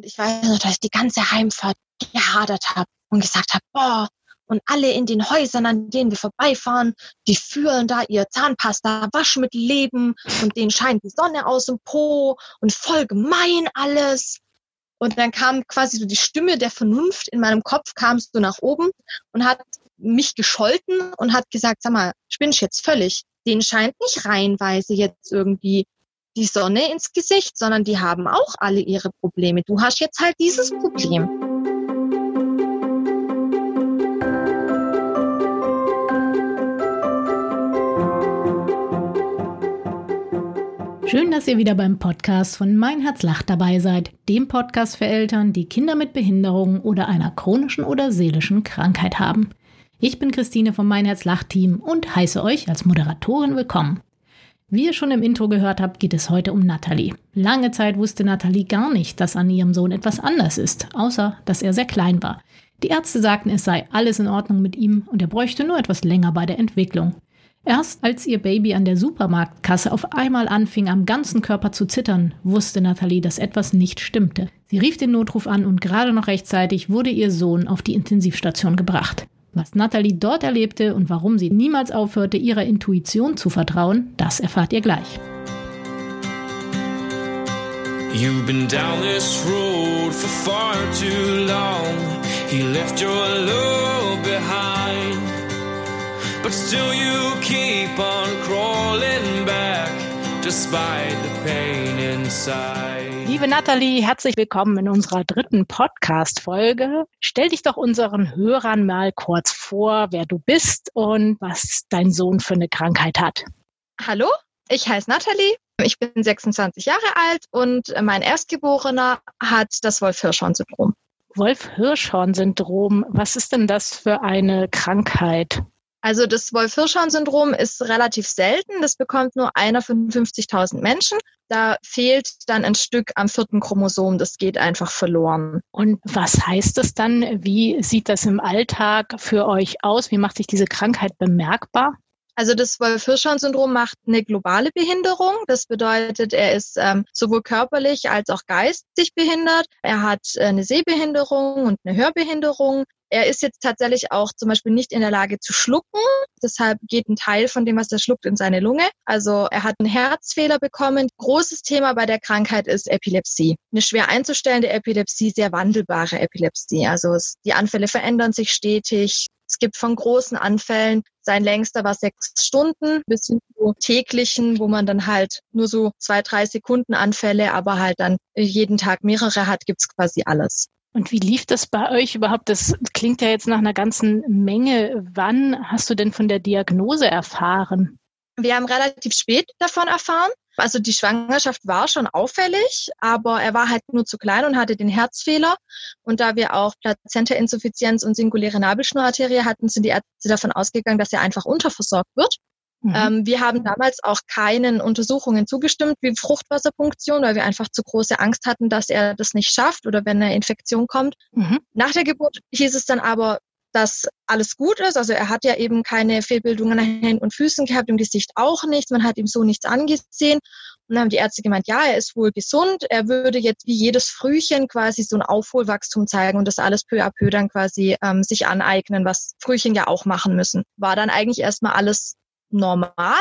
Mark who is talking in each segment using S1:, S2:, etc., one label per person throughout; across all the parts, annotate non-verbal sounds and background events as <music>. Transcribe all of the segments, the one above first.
S1: Und ich weiß noch, dass ich die ganze Heimfahrt gehadert habe und gesagt habe, boah, und alle in den Häusern, an denen wir vorbeifahren, die führen da ihr Zahnpasta, Waschmittel leben und denen scheint die Sonne aus dem Po und voll gemein alles. Und dann kam quasi so die Stimme der Vernunft in meinem Kopf, kam so nach oben und hat mich gescholten und hat gesagt, sag mal, spinnst jetzt völlig. Denen scheint nicht reihenweise jetzt irgendwie die Sonne ins Gesicht, sondern die haben auch alle ihre Probleme. Du hast jetzt halt dieses Problem.
S2: Schön, dass ihr wieder beim Podcast von Mein Herz lacht dabei seid, dem Podcast für Eltern, die Kinder mit Behinderungen oder einer chronischen oder seelischen Krankheit haben. Ich bin Christine vom Mein Herz lacht Team und heiße euch als Moderatorin willkommen. Wie ihr schon im Intro gehört habt, geht es heute um Nathalie. Lange Zeit wusste Nathalie gar nicht, dass an ihrem Sohn etwas anders ist, außer dass er sehr klein war. Die Ärzte sagten, es sei alles in Ordnung mit ihm und er bräuchte nur etwas länger bei der Entwicklung. Erst als ihr Baby an der Supermarktkasse auf einmal anfing, am ganzen Körper zu zittern, wusste Nathalie, dass etwas nicht stimmte. Sie rief den Notruf an und gerade noch rechtzeitig wurde ihr Sohn auf die Intensivstation gebracht. Was Nathalie dort erlebte und warum sie niemals aufhörte, ihrer Intuition zu vertrauen, das erfahrt ihr gleich. You've been down this road for far too long. He left your love behind. But still you keep on crawling back, despite the pain inside. Liebe Nathalie, herzlich willkommen in unserer dritten Podcast-Folge. Stell dich doch unseren Hörern mal kurz vor, wer du bist und was dein Sohn für eine Krankheit hat.
S1: Hallo, ich heiße Nathalie. Ich bin 26 Jahre alt und mein Erstgeborener hat das Wolf-Hirschhorn-Syndrom.
S2: Wolf-Hirschhorn-Syndrom, was ist denn das für eine Krankheit?
S1: Also das Wolf-Hirschhorn-Syndrom ist relativ selten. Das bekommt nur einer von 50.000 Menschen. Da fehlt dann ein Stück am vierten Chromosom. Das geht einfach verloren.
S2: Und was heißt das dann? Wie sieht das im Alltag für euch aus? Wie macht sich diese Krankheit bemerkbar?
S1: Also das Wolf-Hirschhorn-Syndrom macht eine globale Behinderung. Das bedeutet, er ist ähm, sowohl körperlich als auch geistig behindert. Er hat äh, eine Sehbehinderung und eine Hörbehinderung. Er ist jetzt tatsächlich auch zum Beispiel nicht in der Lage zu schlucken. Deshalb geht ein Teil von dem, was er schluckt, in seine Lunge. Also er hat einen Herzfehler bekommen. Großes Thema bei der Krankheit ist Epilepsie. Eine schwer einzustellende Epilepsie, sehr wandelbare Epilepsie. Also es, die Anfälle verändern sich stetig. Es gibt von großen Anfällen, sein längster war sechs Stunden, bis hin zu täglichen, wo man dann halt nur so zwei, drei Sekunden Anfälle, aber halt dann jeden Tag mehrere hat, gibt's quasi alles.
S2: Und wie lief das bei euch überhaupt? Das klingt ja jetzt nach einer ganzen Menge. Wann hast du denn von der Diagnose erfahren?
S1: Wir haben relativ spät davon erfahren. Also die Schwangerschaft war schon auffällig, aber er war halt nur zu klein und hatte den Herzfehler. Und da wir auch Plazenta-Insuffizienz und singuläre Nabelschnurarterie hatten, sind die Ärzte davon ausgegangen, dass er einfach unterversorgt wird. Mhm. Ähm, wir haben damals auch keinen Untersuchungen zugestimmt wie Fruchtwasserpunktion, weil wir einfach zu große Angst hatten, dass er das nicht schafft oder wenn eine Infektion kommt. Mhm. Nach der Geburt hieß es dann aber, dass alles gut ist. Also er hat ja eben keine Fehlbildungen an Händen und Füßen gehabt, im Gesicht auch nichts. Man hat ihm so nichts angesehen. Und dann haben die Ärzte gemeint, ja, er ist wohl gesund. Er würde jetzt wie jedes Frühchen quasi so ein Aufholwachstum zeigen und das alles peu à peu dann quasi ähm, sich aneignen, was Frühchen ja auch machen müssen. War dann eigentlich erstmal alles normal.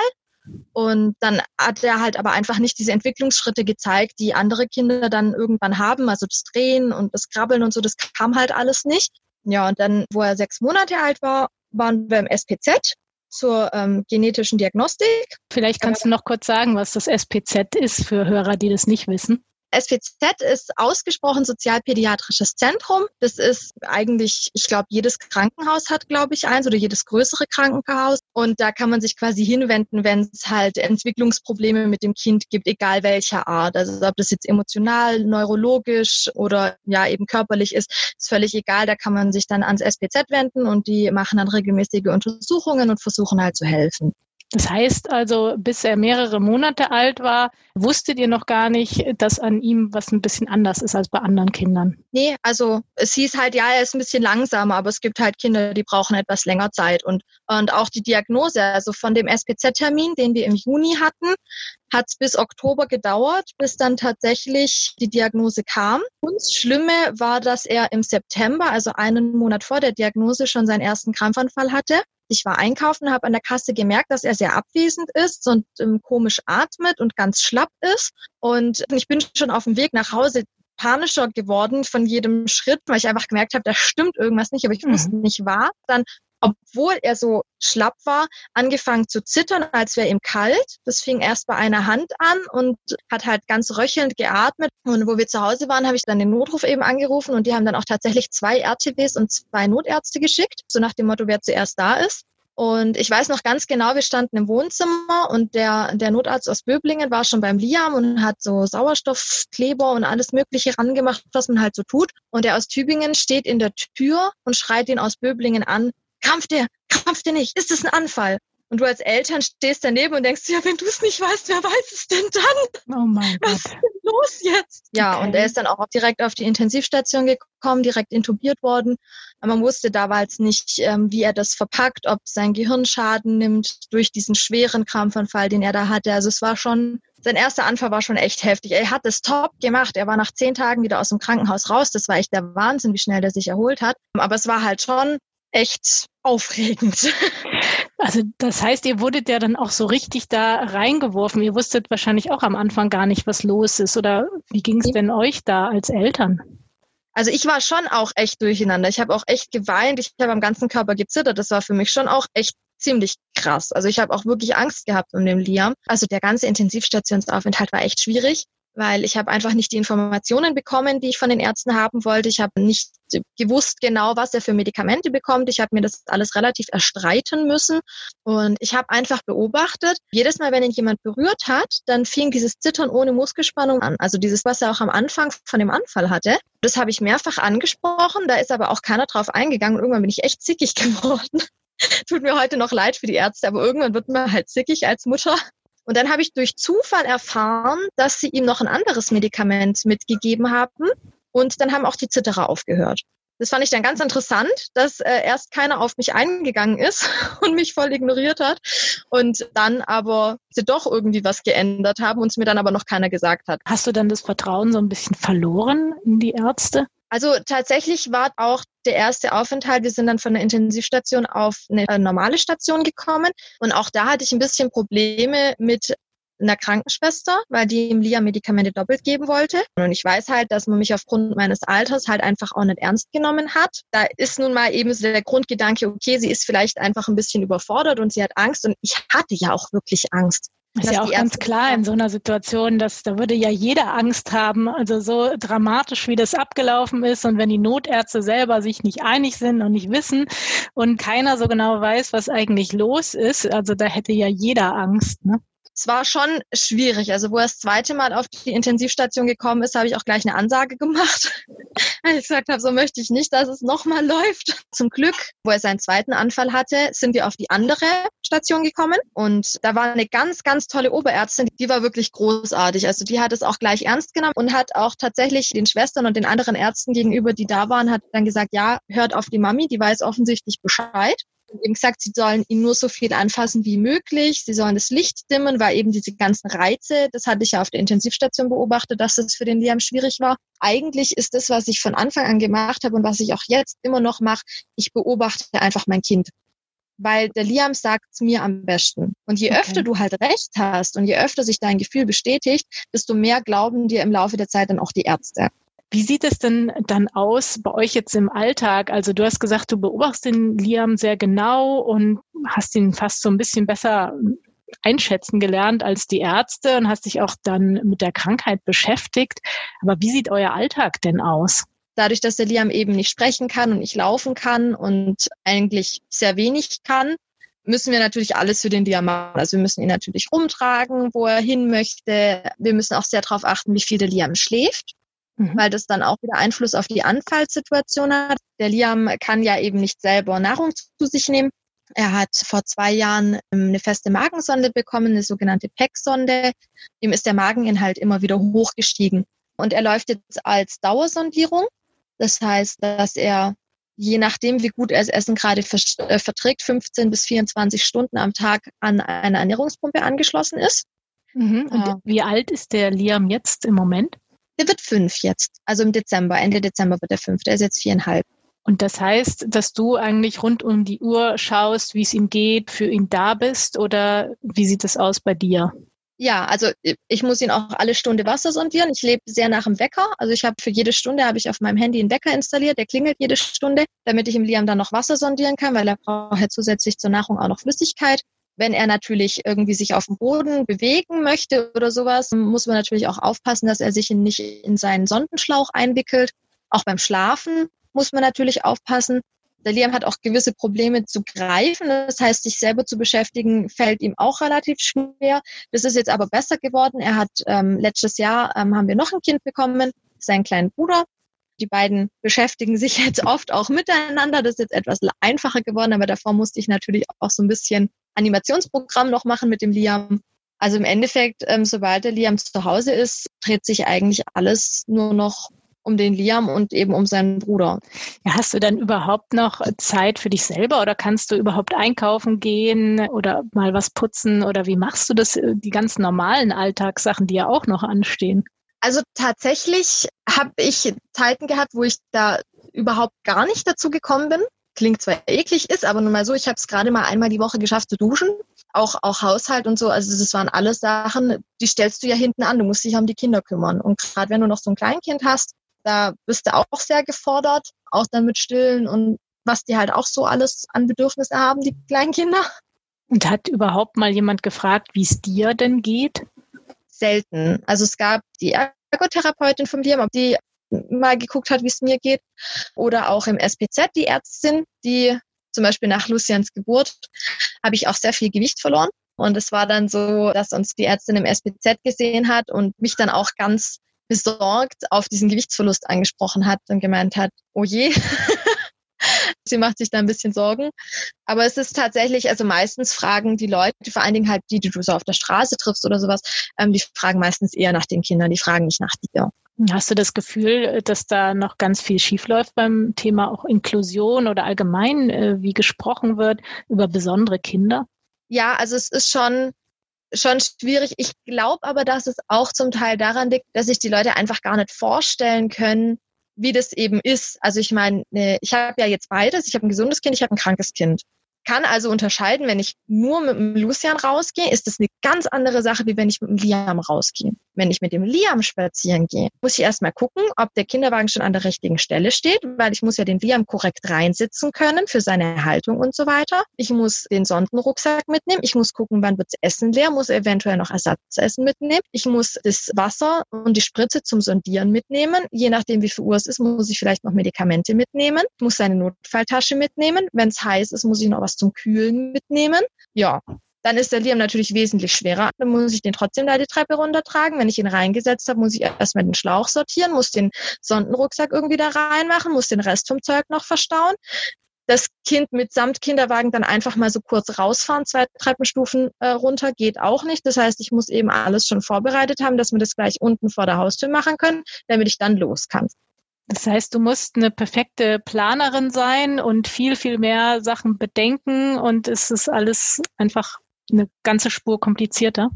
S1: Und dann hat er halt aber einfach nicht diese Entwicklungsschritte gezeigt, die andere Kinder dann irgendwann haben. Also das Drehen und das Krabbeln und so, das kam halt alles nicht. Ja, und dann, wo er sechs Monate alt war, waren wir im SPZ zur ähm, genetischen Diagnostik.
S2: Vielleicht kannst du noch kurz sagen, was das SPZ ist für Hörer, die das nicht wissen.
S1: SPZ ist ausgesprochen sozialpädiatrisches Zentrum. Das ist eigentlich, ich glaube, jedes Krankenhaus hat, glaube ich, eins oder jedes größere Krankenhaus. Und da kann man sich quasi hinwenden, wenn es halt Entwicklungsprobleme mit dem Kind gibt, egal welcher Art. Also ob das jetzt emotional, neurologisch oder ja eben körperlich ist, ist völlig egal. Da kann man sich dann ans SPZ wenden und die machen dann regelmäßige Untersuchungen und versuchen halt zu helfen.
S2: Das heißt also, bis er mehrere Monate alt war, wusstet ihr noch gar nicht, dass an ihm was ein bisschen anders ist als bei anderen Kindern?
S1: Nee, also es hieß halt, ja, er ist ein bisschen langsamer, aber es gibt halt Kinder, die brauchen etwas länger Zeit. Und, und auch die Diagnose, also von dem SPZ-Termin, den wir im Juni hatten, hat es bis Oktober gedauert, bis dann tatsächlich die Diagnose kam. Und das Schlimme war, dass er im September, also einen Monat vor der Diagnose, schon seinen ersten Krampfanfall hatte. Ich war einkaufen, habe an der Kasse gemerkt, dass er sehr abwesend ist und ähm, komisch atmet und ganz schlapp ist. Und ich bin schon auf dem Weg nach Hause panischer geworden von jedem Schritt, weil ich einfach gemerkt habe, da stimmt irgendwas nicht, aber ich wusste mhm. nicht wahr. Dann obwohl er so schlapp war, angefangen zu zittern, als wäre ihm kalt. Das fing erst bei einer Hand an und hat halt ganz röchelnd geatmet. Und wo wir zu Hause waren, habe ich dann den Notruf eben angerufen und die haben dann auch tatsächlich zwei RTWs und zwei Notärzte geschickt, so nach dem Motto, wer zuerst da ist. Und ich weiß noch ganz genau, wir standen im Wohnzimmer und der, der Notarzt aus Böblingen war schon beim Liam und hat so Sauerstoffkleber und alles Mögliche rangemacht, was man halt so tut. Und der aus Tübingen steht in der Tür und schreit ihn aus Böblingen an, krampft der, krampft der nicht, ist es ein Anfall? Und du als Eltern stehst daneben und denkst, ja, wenn du es nicht weißt, wer weiß es denn dann?
S2: Oh mein
S1: Gott. Was ist denn los jetzt? Ja, okay. und er ist dann auch direkt auf die Intensivstation gekommen, direkt intubiert worden. Aber man wusste damals nicht, ähm, wie er das verpackt, ob sein Gehirn Schaden nimmt durch diesen schweren Krampfanfall, den er da hatte. Also es war schon, sein erster Anfall war schon echt heftig. Er hat es top gemacht. Er war nach zehn Tagen wieder aus dem Krankenhaus raus. Das war echt der Wahnsinn, wie schnell der sich erholt hat. Aber es war halt schon echt aufregend. <laughs>
S2: Also das heißt, ihr wurdet ja dann auch so richtig da reingeworfen. Ihr wusstet wahrscheinlich auch am Anfang gar nicht, was los ist. Oder wie ging es denn euch da als Eltern?
S1: Also ich war schon auch echt durcheinander. Ich habe auch echt geweint. Ich habe am ganzen Körper gezittert. Das war für mich schon auch echt ziemlich krass. Also ich habe auch wirklich Angst gehabt um den Liam. Also der ganze Intensivstationsaufenthalt war echt schwierig weil ich habe einfach nicht die Informationen bekommen, die ich von den Ärzten haben wollte. Ich habe nicht gewusst genau, was er für Medikamente bekommt. Ich habe mir das alles relativ erstreiten müssen und ich habe einfach beobachtet, jedes Mal, wenn ihn jemand berührt hat, dann fing dieses Zittern ohne Muskelspannung an. Also dieses, was er auch am Anfang von dem Anfall hatte. Das habe ich mehrfach angesprochen, da ist aber auch keiner drauf eingegangen und irgendwann bin ich echt zickig <laughs> geworden. Tut mir heute noch leid für die Ärzte, aber irgendwann wird man halt zickig als Mutter. Und dann habe ich durch Zufall erfahren, dass sie ihm noch ein anderes Medikament mitgegeben haben. Und dann haben auch die Zitterer aufgehört. Das fand ich dann ganz interessant, dass äh, erst keiner auf mich eingegangen ist <laughs> und mich voll ignoriert hat und dann aber sie doch irgendwie was geändert haben und es mir dann aber noch keiner gesagt hat.
S2: Hast du dann das Vertrauen so ein bisschen verloren in die Ärzte?
S1: Also tatsächlich war auch der erste Aufenthalt. Wir sind dann von der Intensivstation auf eine äh, normale Station gekommen. Und auch da hatte ich ein bisschen Probleme mit einer Krankenschwester, weil die ihm Lia Medikamente doppelt geben wollte. Und ich weiß halt, dass man mich aufgrund meines Alters halt einfach auch nicht ernst genommen hat. Da ist nun mal eben so der Grundgedanke, okay, sie ist vielleicht einfach ein bisschen überfordert und sie hat Angst. Und ich hatte ja auch wirklich Angst.
S2: Ist ja auch ganz klar in so einer Situation, dass da würde ja jeder Angst haben, also so dramatisch, wie das abgelaufen ist und wenn die Notärzte selber sich nicht einig sind und nicht wissen und keiner so genau weiß, was eigentlich los ist, also da hätte ja jeder Angst. Ne?
S1: Es war schon schwierig. Also wo er das zweite Mal auf die Intensivstation gekommen ist, habe ich auch gleich eine Ansage gemacht. <laughs> Weil ich gesagt habe, so möchte ich nicht, dass es nochmal läuft. Zum Glück, wo er seinen zweiten Anfall hatte, sind wir auf die andere Station gekommen. Und da war eine ganz, ganz tolle Oberärztin, die war wirklich großartig. Also die hat es auch gleich ernst genommen und hat auch tatsächlich den Schwestern und den anderen Ärzten gegenüber, die da waren, hat dann gesagt, ja, hört auf die Mami, die weiß offensichtlich Bescheid eben gesagt, sie sollen ihn nur so viel anfassen wie möglich. Sie sollen das Licht dimmen, weil eben diese ganzen Reize, das hatte ich ja auf der Intensivstation beobachtet, dass das für den Liam schwierig war. Eigentlich ist das, was ich von Anfang an gemacht habe und was ich auch jetzt immer noch mache, ich beobachte einfach mein Kind. Weil der Liam sagt es mir am besten. Und je okay. öfter du halt recht hast und je öfter sich dein Gefühl bestätigt, desto mehr glauben dir im Laufe der Zeit dann auch die Ärzte.
S2: Wie sieht es denn dann aus bei euch jetzt im Alltag? Also du hast gesagt, du beobachtest den Liam sehr genau und hast ihn fast so ein bisschen besser einschätzen gelernt als die Ärzte und hast dich auch dann mit der Krankheit beschäftigt. Aber wie sieht euer Alltag denn aus?
S1: Dadurch, dass der Liam eben nicht sprechen kann und nicht laufen kann und eigentlich sehr wenig kann, müssen wir natürlich alles für den Liam machen. Also wir müssen ihn natürlich rumtragen, wo er hin möchte. Wir müssen auch sehr darauf achten, wie viel der Liam schläft mhm. weil das dann auch wieder Einfluss auf die Anfallssituation hat. Der Liam kann ja eben nicht selber Nahrung zu sich nehmen. Er hat vor zwei Jahren ähm, eine feste Magensonde bekommen, eine sogenannte PEC-Sonde. Ihm ist der Mageninhalt immer wieder hochgestiegen. Und er läuft jetzt als Dauersondierung. Das heißt, dass er je nachdem, wie gut er das Essen gerade äh, verträgt, 15 bis 24 Stunden am Tag an eine Ernährungspumpe angeschlossen ist.
S2: Mhm. Und wie alt ist der Liam jetzt im Moment?
S1: Der wird fünf jetzt. Also im Dezember, Ende Dezember wird er fünf. Der ist jetzt viereinhalb.
S2: Und das heißt, dass du eigentlich rund um die Uhr schaust, wie es ihm geht, für ihn da bist oder wie sieht es aus bei dir?
S1: Ja, also ich muss ihn auch alle Stunde Wasser sondieren. Ich lebe sehr nach dem Wecker. Also ich habe für jede Stunde habe ich auf meinem Handy einen Wecker installiert, der klingelt jede Stunde, damit ich im Liam dann noch Wasser sondieren kann, weil er braucht ja zusätzlich zur Nahrung auch noch Flüssigkeit. Wenn er natürlich irgendwie sich auf dem Boden bewegen möchte oder sowas, muss man natürlich auch aufpassen, dass er sich nicht in seinen Sondenschlauch einwickelt. Auch beim Schlafen muss man natürlich aufpassen. Der Liam hat auch gewisse Probleme zu greifen. Das heißt, sich selber zu beschäftigen, fällt ihm auch relativ schwer. Das ist jetzt aber besser geworden. Er hat ähm, letztes Jahr ähm, haben wir noch ein Kind bekommen, seinen kleinen Bruder. Die beiden beschäftigen sich jetzt oft auch miteinander. Das ist jetzt etwas einfacher geworden, aber davor musste ich natürlich auch so ein bisschen Animationsprogramm noch machen mit dem Liam. Also im Endeffekt, ähm, sobald der Liam zu Hause ist, dreht sich eigentlich alles nur noch um den Liam und eben um seinen Bruder.
S2: Ja, hast du dann überhaupt noch Zeit für dich selber oder kannst du überhaupt einkaufen gehen oder mal was putzen oder wie machst du das, äh, die ganz normalen Alltagssachen, die ja auch noch anstehen?
S1: Also tatsächlich habe ich Zeiten gehabt, wo ich da überhaupt gar nicht dazu gekommen bin klingt zwar eklig, ist aber nun mal so, ich habe es gerade mal einmal die Woche geschafft zu duschen. Auch, auch Haushalt und so, also das waren alles Sachen, die stellst du ja hinten an, du musst dich um die Kinder kümmern. Und gerade wenn du noch so ein Kleinkind hast, da bist du auch sehr gefordert, auch dann mit Stillen und was die halt auch so alles an Bedürfnisse haben, die Kleinkinder.
S2: Und hat überhaupt mal jemand gefragt, wie es dir denn geht?
S1: Selten. Also es gab die Ergotherapeutin von mir, ob die mal geguckt hat, wie es mir geht. Oder auch im SPZ die Ärztin, die zum Beispiel nach Lucians Geburt habe ich auch sehr viel Gewicht verloren. Und es war dann so, dass uns die Ärztin im SPZ gesehen hat und mich dann auch ganz besorgt auf diesen Gewichtsverlust angesprochen hat und gemeint hat, oh je, <laughs> sie macht sich da ein bisschen Sorgen. Aber es ist tatsächlich, also meistens fragen die Leute, vor allen Dingen halt die, die du so auf der Straße triffst oder sowas, ähm, die fragen meistens eher nach den Kindern, die fragen nicht nach dir.
S2: Hast du das Gefühl, dass da noch ganz viel schiefläuft beim Thema auch Inklusion oder allgemein, äh, wie gesprochen wird über besondere Kinder?
S1: Ja, also es ist schon, schon schwierig. Ich glaube aber, dass es auch zum Teil daran liegt, dass sich die Leute einfach gar nicht vorstellen können, wie das eben ist. Also ich meine, ne, ich habe ja jetzt beides. Ich habe ein gesundes Kind, ich habe ein krankes Kind kann also unterscheiden, wenn ich nur mit dem Lucian rausgehe, ist das eine ganz andere Sache, wie wenn ich mit dem Liam rausgehe. Wenn ich mit dem Liam spazieren gehe, muss ich erstmal gucken, ob der Kinderwagen schon an der richtigen Stelle steht, weil ich muss ja den Liam korrekt reinsitzen können für seine Haltung und so weiter. Ich muss den Sondenrucksack mitnehmen. Ich muss gucken, wann wird das Essen leer, muss eventuell noch Ersatzessen mitnehmen. Ich muss das Wasser und die Spritze zum Sondieren mitnehmen. Je nachdem, wie viel Uhr es ist, muss ich vielleicht noch Medikamente mitnehmen. Ich muss seine Notfalltasche mitnehmen. Wenn es heiß ist, muss ich noch was zum Kühlen mitnehmen. Ja, dann ist der Liam natürlich wesentlich schwerer. Dann muss ich den trotzdem da die Treppe runtertragen. Wenn ich ihn reingesetzt habe, muss ich erstmal den Schlauch sortieren, muss den Sondenrucksack irgendwie da reinmachen, muss den Rest vom Zeug noch verstauen. Das Kind mitsamt Kinderwagen dann einfach mal so kurz rausfahren, zwei Treppenstufen äh, runter, geht auch nicht. Das heißt, ich muss eben alles schon vorbereitet haben, dass wir das gleich unten vor der Haustür machen können, damit ich dann los kann.
S2: Das heißt, du musst eine perfekte Planerin sein und viel, viel mehr Sachen bedenken und es ist alles einfach eine ganze Spur komplizierter.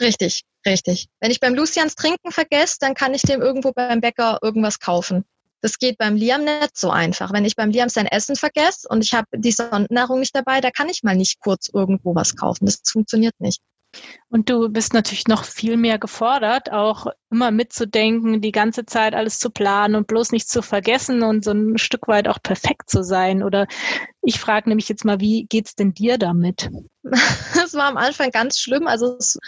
S1: Richtig, richtig. Wenn ich beim Lucians Trinken vergesse, dann kann ich dem irgendwo beim Bäcker irgendwas kaufen. Das geht beim Liam nicht so einfach. Wenn ich beim Liam sein Essen vergesse und ich habe die Sondennahrung nicht dabei, da kann ich mal nicht kurz irgendwo was kaufen. Das funktioniert nicht.
S2: Und du bist natürlich noch viel mehr gefordert, auch immer mitzudenken, die ganze Zeit alles zu planen und bloß nicht zu vergessen und so ein Stück weit auch perfekt zu sein. Oder ich frage nämlich jetzt mal, wie geht's denn dir damit? <laughs>
S1: Es war am Anfang ganz schlimm. Also es,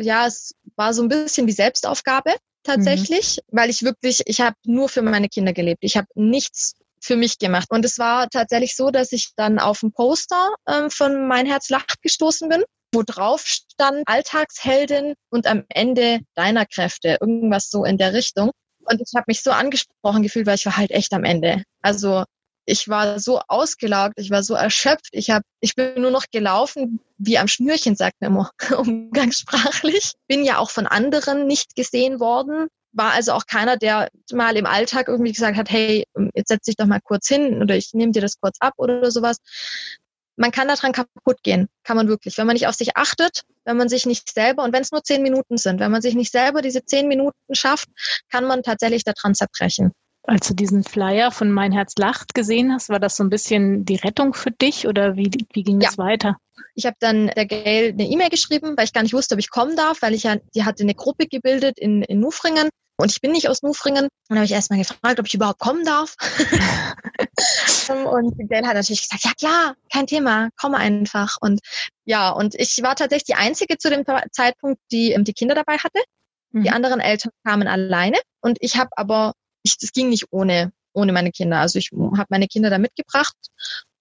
S1: ja, es war so ein bisschen wie Selbstaufgabe tatsächlich, mhm. weil ich wirklich, ich habe nur für meine Kinder gelebt. Ich habe nichts für mich gemacht. Und es war tatsächlich so, dass ich dann auf ein Poster ähm, von Mein Herz lacht gestoßen bin wo drauf stand Alltagsheldin und am Ende deiner Kräfte, irgendwas so in der Richtung. Und ich habe mich so angesprochen gefühlt, weil ich war halt echt am Ende. Also ich war so ausgelaugt, ich war so erschöpft. Ich habe, ich bin nur noch gelaufen wie am Schnürchen, sagt man immer <laughs> umgangssprachlich. Bin ja auch von anderen nicht gesehen worden. War also auch keiner, der mal im Alltag irgendwie gesagt hat, hey, jetzt setz dich doch mal kurz hin oder ich nehme dir das kurz ab oder sowas. Man kann daran kaputt gehen, kann man wirklich. Wenn man nicht auf sich achtet, wenn man sich nicht selber, und wenn es nur zehn Minuten sind, wenn man sich nicht selber diese zehn Minuten schafft, kann man tatsächlich daran zerbrechen.
S2: Als du diesen Flyer von Mein Herz lacht gesehen hast, war das so ein bisschen die Rettung für dich oder wie, wie ging ja. das weiter?
S1: Ich habe dann der Gail eine E-Mail geschrieben, weil ich gar nicht wusste, ob ich kommen darf, weil ich ja, die hatte eine Gruppe gebildet in, in Nufringen und ich bin nicht aus Nufringen. Und dann habe ich erstmal gefragt, ob ich überhaupt kommen darf. <laughs> und Gail hat natürlich gesagt, ja klar, kein Thema, komm einfach. Und ja, und ich war tatsächlich die Einzige zu dem Zeitpunkt, die die Kinder dabei hatte. Die mhm. anderen Eltern kamen alleine und ich habe aber ich, das ging nicht ohne, ohne meine Kinder. Also ich habe meine Kinder da mitgebracht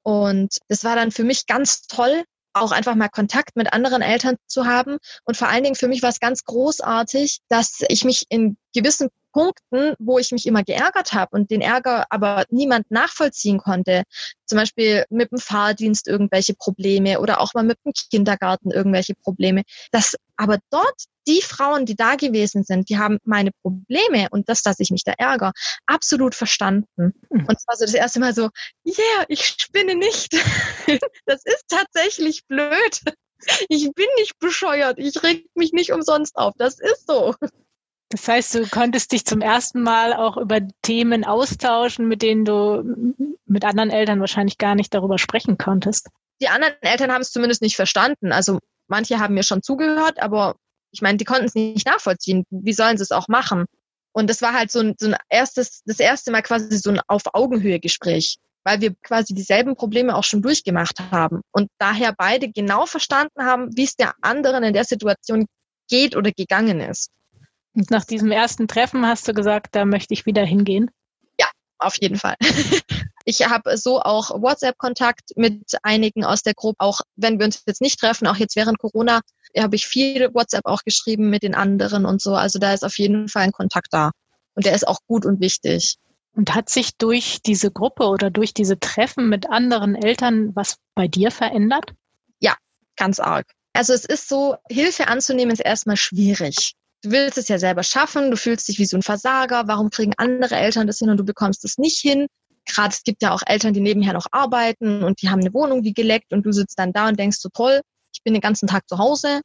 S1: und das war dann für mich ganz toll, auch einfach mal Kontakt mit anderen Eltern zu haben. Und vor allen Dingen für mich war es ganz großartig, dass ich mich in gewissen Punkten, wo ich mich immer geärgert habe und den Ärger aber niemand nachvollziehen konnte, zum Beispiel mit dem Fahrdienst irgendwelche Probleme oder auch mal mit dem Kindergarten irgendwelche Probleme, dass aber dort die Frauen, die da gewesen sind, die haben meine Probleme und das, dass ich mich da ärgere, absolut verstanden. Mhm. Und es war so das erste Mal so, yeah, ich spinne nicht. <laughs> das ist tatsächlich blöd. Ich bin nicht bescheuert. Ich reg mich nicht umsonst auf. Das ist so.
S2: Das heißt, du konntest dich zum ersten Mal auch über Themen austauschen, mit denen du mit anderen Eltern wahrscheinlich gar nicht darüber sprechen konntest.
S1: Die anderen Eltern haben es zumindest nicht verstanden. Also manche haben mir schon zugehört, aber ich meine, die konnten es nicht nachvollziehen. Wie sollen sie es auch machen? Und das war halt so ein, so ein erstes, das erste Mal quasi so ein auf Augenhöhe Gespräch, weil wir quasi dieselben Probleme auch schon durchgemacht haben und daher beide genau verstanden haben, wie es der anderen in der Situation geht oder gegangen ist.
S2: Und nach diesem ersten Treffen hast du gesagt, da möchte ich wieder hingehen?
S1: Ja, auf jeden Fall. <laughs> Ich habe so auch WhatsApp-Kontakt mit einigen aus der Gruppe, auch wenn wir uns jetzt nicht treffen, auch jetzt während Corona habe ich viel WhatsApp auch geschrieben mit den anderen und so. Also da ist auf jeden Fall ein Kontakt da. Und der ist auch gut und wichtig.
S2: Und hat sich durch diese Gruppe oder durch diese Treffen mit anderen Eltern was bei dir verändert?
S1: Ja, ganz arg. Also es ist so, Hilfe anzunehmen ist erstmal schwierig. Du willst es ja selber schaffen, du fühlst dich wie so ein Versager, warum kriegen andere Eltern das hin und du bekommst es nicht hin? gerade es gibt ja auch Eltern, die nebenher noch arbeiten und die haben eine Wohnung wie geleckt und du sitzt dann da und denkst so toll, ich bin den ganzen Tag zu Hause,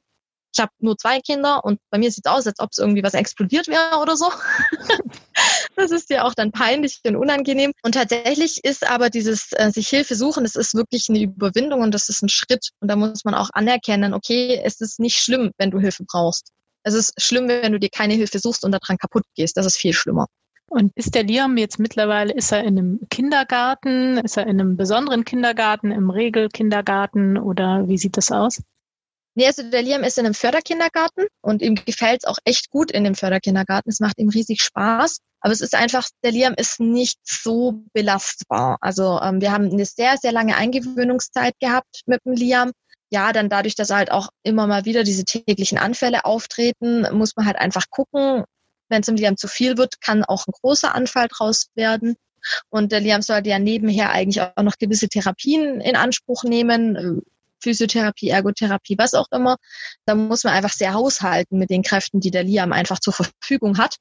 S1: ich habe nur zwei Kinder und bei mir sieht es aus, als ob es irgendwie was explodiert wäre oder so. <laughs> das ist ja auch dann peinlich und unangenehm. Und tatsächlich ist aber dieses äh, sich Hilfe suchen, das ist wirklich eine Überwindung und das ist ein Schritt. Und da muss man auch anerkennen, okay, es ist nicht schlimm, wenn du Hilfe brauchst. Es ist schlimm, wenn du dir keine Hilfe suchst und daran kaputt gehst. Das ist viel schlimmer.
S2: Und ist der Liam jetzt mittlerweile, ist er in einem Kindergarten, ist er in einem besonderen Kindergarten, im Regelkindergarten oder wie sieht das aus?
S1: Nee, also der Liam ist in einem Förderkindergarten und ihm gefällt es auch echt gut in dem Förderkindergarten. Es macht ihm riesig Spaß. Aber es ist einfach, der Liam ist nicht so belastbar. Also ähm, wir haben eine sehr, sehr lange Eingewöhnungszeit gehabt mit dem Liam. Ja, dann dadurch, dass halt auch immer mal wieder diese täglichen Anfälle auftreten, muss man halt einfach gucken, wenn es im Liam zu viel wird, kann auch ein großer Anfall draus werden. Und der Liam sollte ja nebenher eigentlich auch noch gewisse Therapien in Anspruch nehmen, äh, Physiotherapie, Ergotherapie, was auch immer. Da muss man einfach sehr haushalten mit den Kräften, die der Liam einfach zur Verfügung hat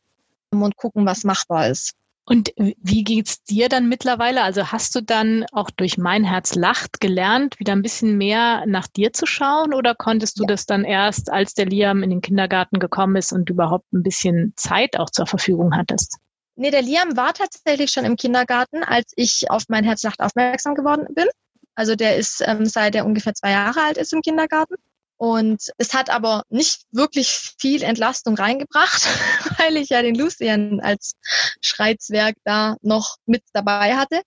S1: und gucken, was machbar ist.
S2: Und äh, wie geht's dir dann mittlerweile? Also hast du dann auch durch Mein Herz lacht gelernt, wieder ein bisschen mehr nach dir zu schauen oder konntest du ja. das dann erst, als der Liam in den Kindergarten gekommen ist und überhaupt ein bisschen Zeit auch zur Verfügung hattest?
S1: Nee, der Liam war tatsächlich schon im Kindergarten, als ich auf Mein Herz lacht aufmerksam geworden bin. Also der ist ähm, seit er ungefähr zwei Jahre alt ist im Kindergarten. Und es hat aber nicht wirklich viel Entlastung reingebracht, <laughs> weil ich ja den Lucian als Schreizwerk da noch mit dabei hatte.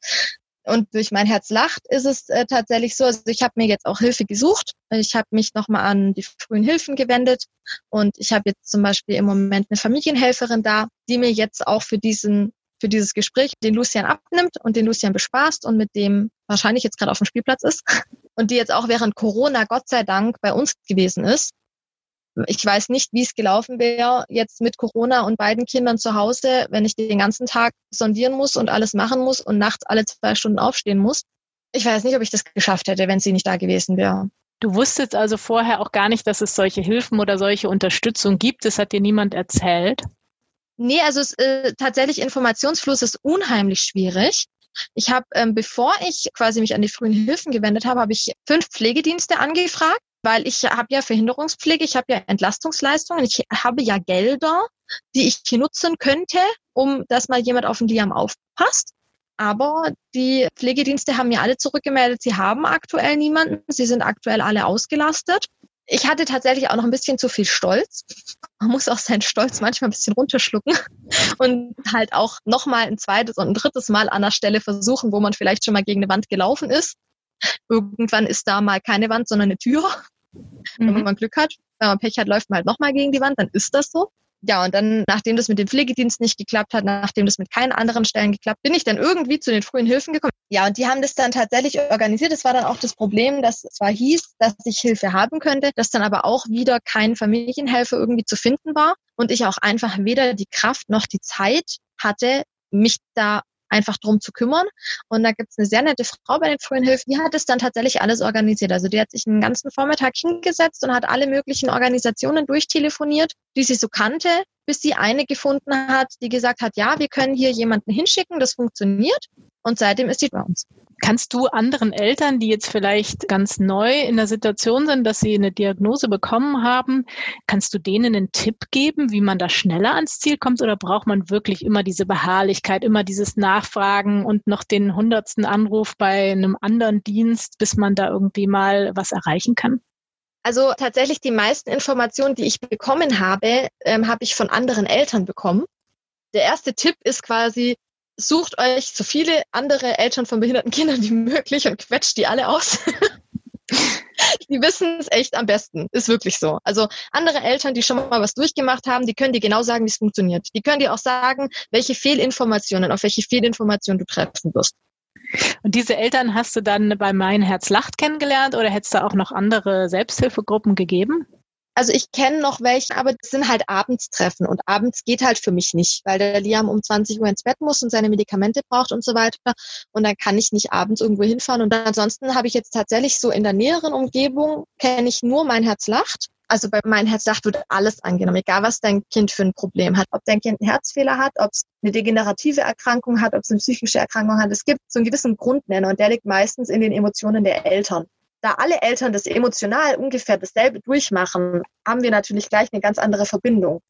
S1: Und durch mein Herz lacht ist es äh, tatsächlich so, also ich habe mir jetzt auch Hilfe gesucht. Ich habe mich nochmal an die frühen Hilfen gewendet und ich habe jetzt zum Beispiel im Moment eine Familienhelferin da, die mir jetzt auch für diesen für dieses Gespräch den Lucian abnimmt und den Lucian bespaßt und mit dem wahrscheinlich jetzt gerade auf dem Spielplatz ist <laughs> und die jetzt auch während Corona Gott sei Dank bei uns gewesen ist. Ich weiß nicht, wie es gelaufen wäre jetzt mit Corona und beiden Kindern zu Hause, wenn ich den ganzen Tag sondieren muss und alles machen muss und nachts alle zwei Stunden aufstehen muss. Ich weiß nicht, ob ich das geschafft hätte, wenn sie nicht da gewesen wäre.
S2: Du wusstest also vorher auch gar nicht, dass es solche Hilfen oder solche Unterstützung gibt. Das hat dir niemand erzählt?
S1: Nee, also es, äh, tatsächlich Informationsfluss ist unheimlich schwierig. Ich habe, ähm, bevor ich quasi mich an die frühen Hilfen gewendet habe, habe ich fünf Pflegedienste angefragt, weil ich habe ja Verhinderungspflege, ich habe ja Entlastungsleistungen, ich habe ja Gelder, die ich nutzen könnte, um dass mal jemand auf den Liam aufpasst. Aber die Pflegedienste haben mir alle zurückgemeldet, sie haben aktuell niemanden, sie sind aktuell alle ausgelastet. Ich hatte tatsächlich auch noch ein bisschen zu viel Stolz. Man muss auch seinen Stolz manchmal ein bisschen runterschlucken <laughs> und halt auch nochmal ein zweites und ein drittes Mal an der Stelle versuchen, wo man vielleicht schon mal gegen eine Wand gelaufen ist. Irgendwann ist da mal keine Wand, sondern eine Tür. Mhm. Wenn man Glück hat, wenn man Pech hat, läuft man halt nochmal gegen die Wand, dann ist das so ja, und dann, nachdem das mit dem Pflegedienst nicht geklappt hat, nachdem das mit keinen anderen Stellen geklappt, bin ich dann irgendwie zu den frühen Hilfen gekommen. Ja, und die haben das dann tatsächlich organisiert. Das war dann auch das Problem, dass es zwar hieß, dass ich Hilfe haben könnte, dass dann aber auch wieder kein Familienhelfer irgendwie zu finden war und ich auch einfach weder die Kraft noch die Zeit hatte, mich da einfach drum zu kümmern. Und da gibt es eine sehr nette Frau bei den frühen Hilfen, die hat es dann tatsächlich alles organisiert. Also die hat sich einen ganzen Vormittag hingesetzt und hat alle möglichen Organisationen durchtelefoniert, die sie so kannte, bis sie eine gefunden hat, die gesagt hat, ja, wir können hier jemanden hinschicken, das funktioniert. Und seitdem ist sie bei uns.
S2: Kannst du anderen Eltern, die jetzt vielleicht ganz neu in der Situation sind, dass sie eine Diagnose bekommen haben, kannst du denen einen Tipp geben, wie man da schneller ans Ziel kommt? Oder braucht man wirklich immer diese Beharrlichkeit, immer dieses Nachfragen und noch den hundertsten Anruf bei einem anderen Dienst, bis man da irgendwie mal was erreichen kann?
S1: Also tatsächlich die meisten Informationen, die ich bekommen habe, ähm, habe ich von anderen Eltern bekommen. Der erste Tipp ist quasi, sucht euch so viele andere Eltern von behinderten Kindern wie möglich und quetscht die alle aus. <laughs> die wissen es echt am besten. Ist wirklich so. Also andere Eltern, die schon mal was durchgemacht haben, die können dir genau sagen, wie es funktioniert. Die können dir auch sagen, welche Fehlinformationen, auf welche Fehlinformationen du treffen wirst.
S2: Und diese Eltern hast du dann bei Mein Herz lacht kennengelernt oder hättest du auch noch andere Selbsthilfegruppen gegeben?
S1: Also ich kenne noch welche, aber das sind halt Abendstreffen und abends geht halt für mich nicht, weil der Liam um 20 Uhr ins Bett muss und seine Medikamente braucht und so weiter. Und dann kann ich nicht abends irgendwo hinfahren. Und ansonsten habe ich jetzt tatsächlich so in der näheren Umgebung kenne ich nur mein Herz lacht. Also bei mein Herz lacht wird alles angenommen, egal was dein Kind für ein Problem hat. Ob dein Kind einen Herzfehler hat, ob es eine degenerative Erkrankung hat, ob es eine psychische Erkrankung hat. Es gibt so einen gewissen Grundnenner und der liegt meistens in den Emotionen der Eltern da alle Eltern das emotional ungefähr dasselbe durchmachen, haben wir natürlich gleich eine ganz andere Verbindung.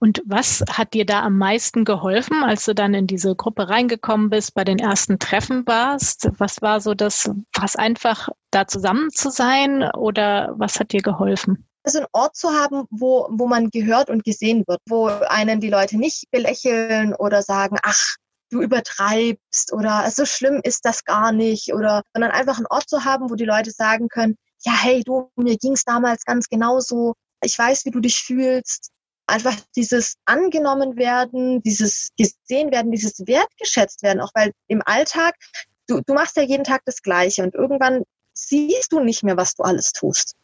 S2: Und was hat dir da am meisten geholfen, als du dann in diese Gruppe reingekommen bist, bei den ersten Treffen warst? Was war so das, was einfach da zusammen zu sein oder was hat dir geholfen?
S1: Also einen Ort zu haben, wo, wo man gehört und gesehen wird, wo einen die Leute nicht belächeln oder sagen, ach, du übertreibst oder so schlimm ist das gar nicht oder sondern einfach einen Ort zu haben, wo die Leute sagen können, ja, hey, du, mir ging es damals ganz genauso, ich weiß, wie du dich fühlst. Einfach dieses angenommen werden, dieses gesehen werden, dieses wertgeschätzt werden, auch weil im Alltag, du, du machst ja jeden Tag das Gleiche und irgendwann siehst du nicht mehr, was du alles tust.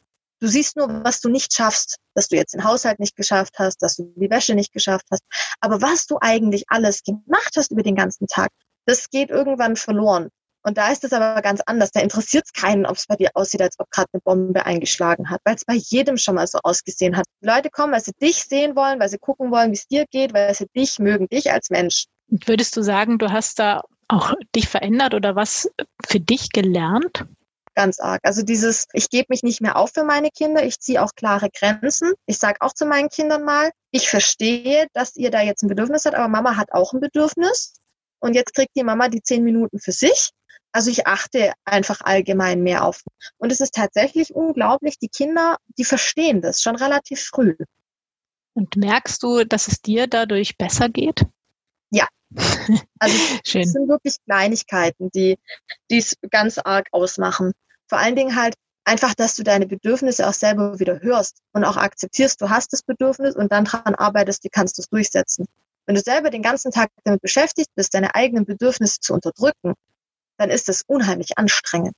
S1: Du siehst nur, was du nicht schaffst, dass du jetzt den Haushalt nicht geschafft hast, dass du die Wäsche nicht geschafft hast. Aber was du eigentlich alles gemacht hast über den ganzen Tag, das geht irgendwann verloren. Und da ist es aber ganz anders. Da interessiert es keinen, ob es bei dir aussieht, als ob gerade eine Bombe eingeschlagen hat, weil es bei jedem schon mal so ausgesehen hat. Die Leute kommen, weil sie dich sehen wollen, weil sie gucken wollen, wie es dir geht, weil sie dich mögen, dich als Mensch.
S2: würdest du sagen, du hast da auch dich verändert oder was für dich gelernt?
S1: Ganz arg. Also dieses, ich gebe mich nicht mehr auf für meine Kinder, ich ziehe auch klare Grenzen. Ich sage auch zu meinen Kindern mal, ich verstehe, dass ihr da jetzt ein Bedürfnis habt, aber Mama hat auch ein Bedürfnis. Und jetzt kriegt die Mama die zehn Minuten für sich. Also ich achte einfach allgemein mehr auf. Und es ist tatsächlich unglaublich, die Kinder, die verstehen das schon relativ früh.
S2: Und merkst du, dass es dir dadurch besser geht?
S1: Ja. <laughs> Also es sind wirklich Kleinigkeiten, die es ganz arg ausmachen. Vor allen Dingen halt einfach, dass du deine Bedürfnisse auch selber wieder hörst und auch akzeptierst, du hast das Bedürfnis und dann daran arbeitest, wie kannst du es durchsetzen. Wenn du selber den ganzen Tag damit beschäftigt bist, deine eigenen Bedürfnisse zu unterdrücken, dann ist das unheimlich anstrengend.